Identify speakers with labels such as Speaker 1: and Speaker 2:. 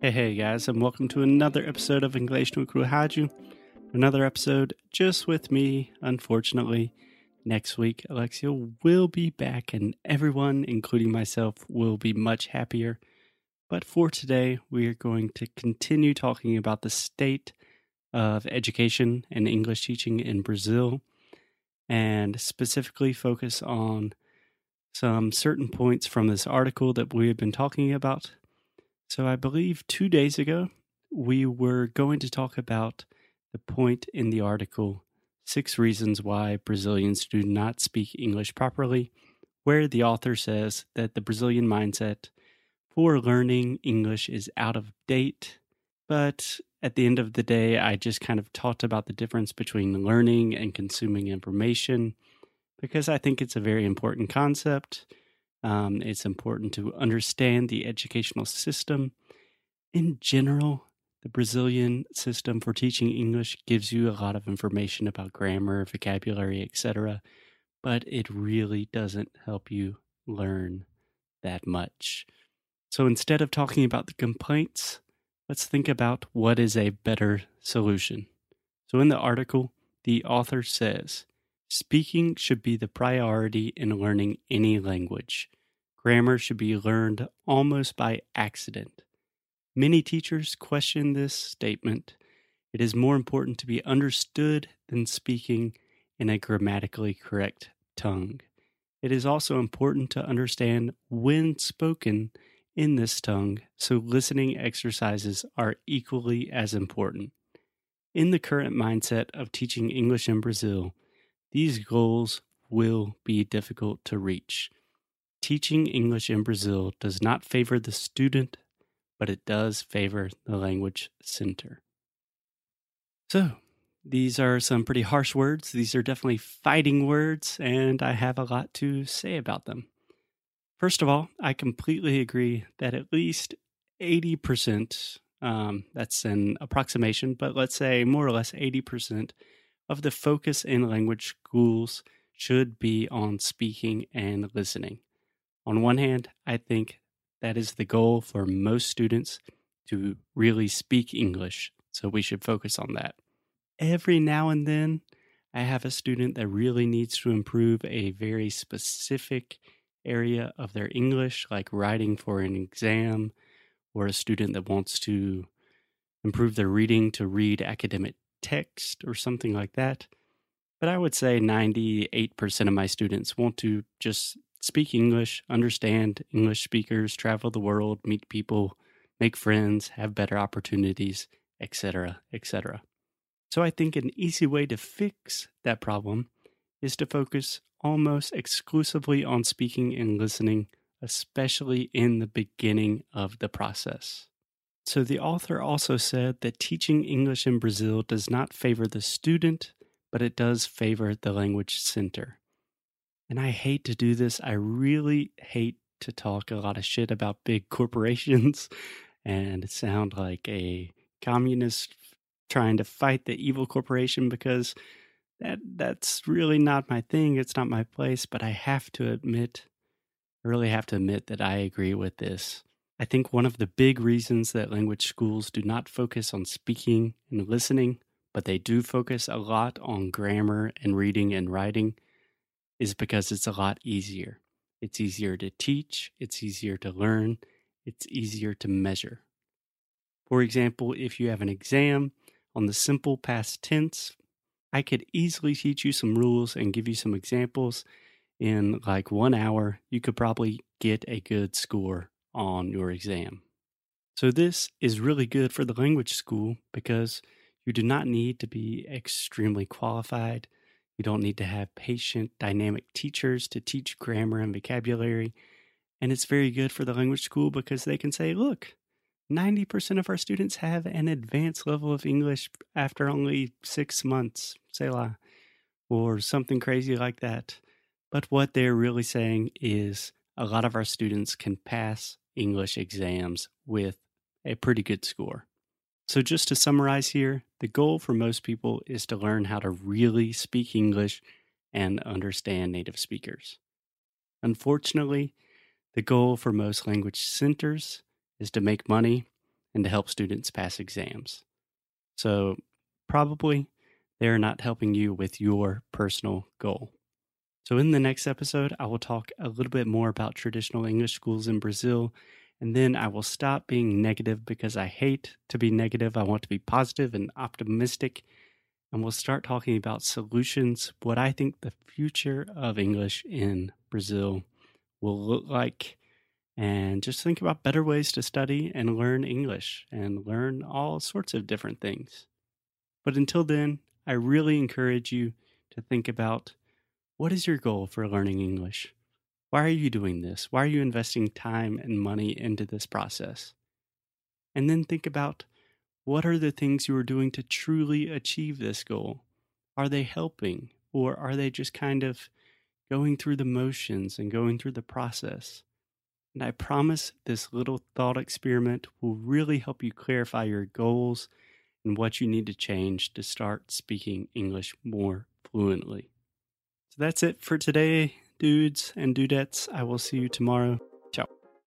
Speaker 1: Hey, hey, guys, and welcome to another episode of English no Rádio. Another episode just with me, unfortunately. Next week, Alexia will be back, and everyone, including myself, will be much happier. But for today, we are going to continue talking about the state of education and English teaching in Brazil, and specifically focus on some certain points from this article that we have been talking about so, I believe two days ago, we were going to talk about the point in the article Six Reasons Why Brazilians Do Not Speak English Properly, where the author says that the Brazilian mindset for learning English is out of date. But at the end of the day, I just kind of talked about the difference between learning and consuming information because I think it's a very important concept. Um, it's important to understand the educational system. In general, the Brazilian system for teaching English gives you a lot of information about grammar, vocabulary, etc., but it really doesn't help you learn that much. So instead of talking about the complaints, let's think about what is a better solution. So in the article, the author says Speaking should be the priority in learning any language. Grammar should be learned almost by accident. Many teachers question this statement. It is more important to be understood than speaking in a grammatically correct tongue. It is also important to understand when spoken in this tongue, so listening exercises are equally as important. In the current mindset of teaching English in Brazil, these goals will be difficult to reach. Teaching English in Brazil does not favor the student, but it does favor the language center. So, these are some pretty harsh words. These are definitely fighting words, and I have a lot to say about them. First of all, I completely agree that at least 80%, um, that's an approximation, but let's say more or less 80% of the focus in language schools should be on speaking and listening. On one hand, I think that is the goal for most students to really speak English, so we should focus on that. Every now and then, I have a student that really needs to improve a very specific area of their English, like writing for an exam, or a student that wants to improve their reading to read academic text or something like that. But I would say 98% of my students want to just speak English, understand English speakers, travel the world, meet people, make friends, have better opportunities, etc., etc. So I think an easy way to fix that problem is to focus almost exclusively on speaking and listening, especially in the beginning of the process. So the author also said that teaching English in Brazil does not favor the student, but it does favor the language center. And I hate to do this. I really hate to talk a lot of shit about big corporations and sound like a communist trying to fight the evil corporation because that that's really not my thing. It's not my place, but I have to admit I really have to admit that I agree with this. I think one of the big reasons that language schools do not focus on speaking and listening, but they do focus a lot on grammar and reading and writing is because it's a lot easier. It's easier to teach, it's easier to learn, it's easier to measure. For example, if you have an exam on the simple past tense, I could easily teach you some rules and give you some examples. In like one hour, you could probably get a good score on your exam. So, this is really good for the language school because you do not need to be extremely qualified you don't need to have patient, dynamic teachers to teach grammar and vocabulary. And it's very good for the language school because they can say, look, 90% of our students have an advanced level of English after only six months, Selah, or something crazy like that. But what they're really saying is a lot of our students can pass English exams with a pretty good score. So, just to summarize here, the goal for most people is to learn how to really speak English and understand native speakers. Unfortunately, the goal for most language centers is to make money, and to help students pass exams. So, probably they are not helping you with your personal goal. So, in the next episode, I will talk a little bit more about traditional English schools in Brazil, and then I will stop being negative because I hate to be negative. I want to be positive and optimistic, and we'll start talking about solutions, what I think the future of English in Brazil will look like, and just think about better ways to study and learn English and learn all sorts of different things. But until then, I really encourage you to think about what is your goal for learning English? Why are you doing this? Why are you investing time and money into this process? And then think about what are the things you are doing to truly achieve this goal? Are they helping or are they just kind of going through the motions and going through the process? And I promise this little thought experiment will really help you clarify your goals and what you need to change to start speaking English more fluently. That's it for today, dudes and dudettes. I will see you tomorrow.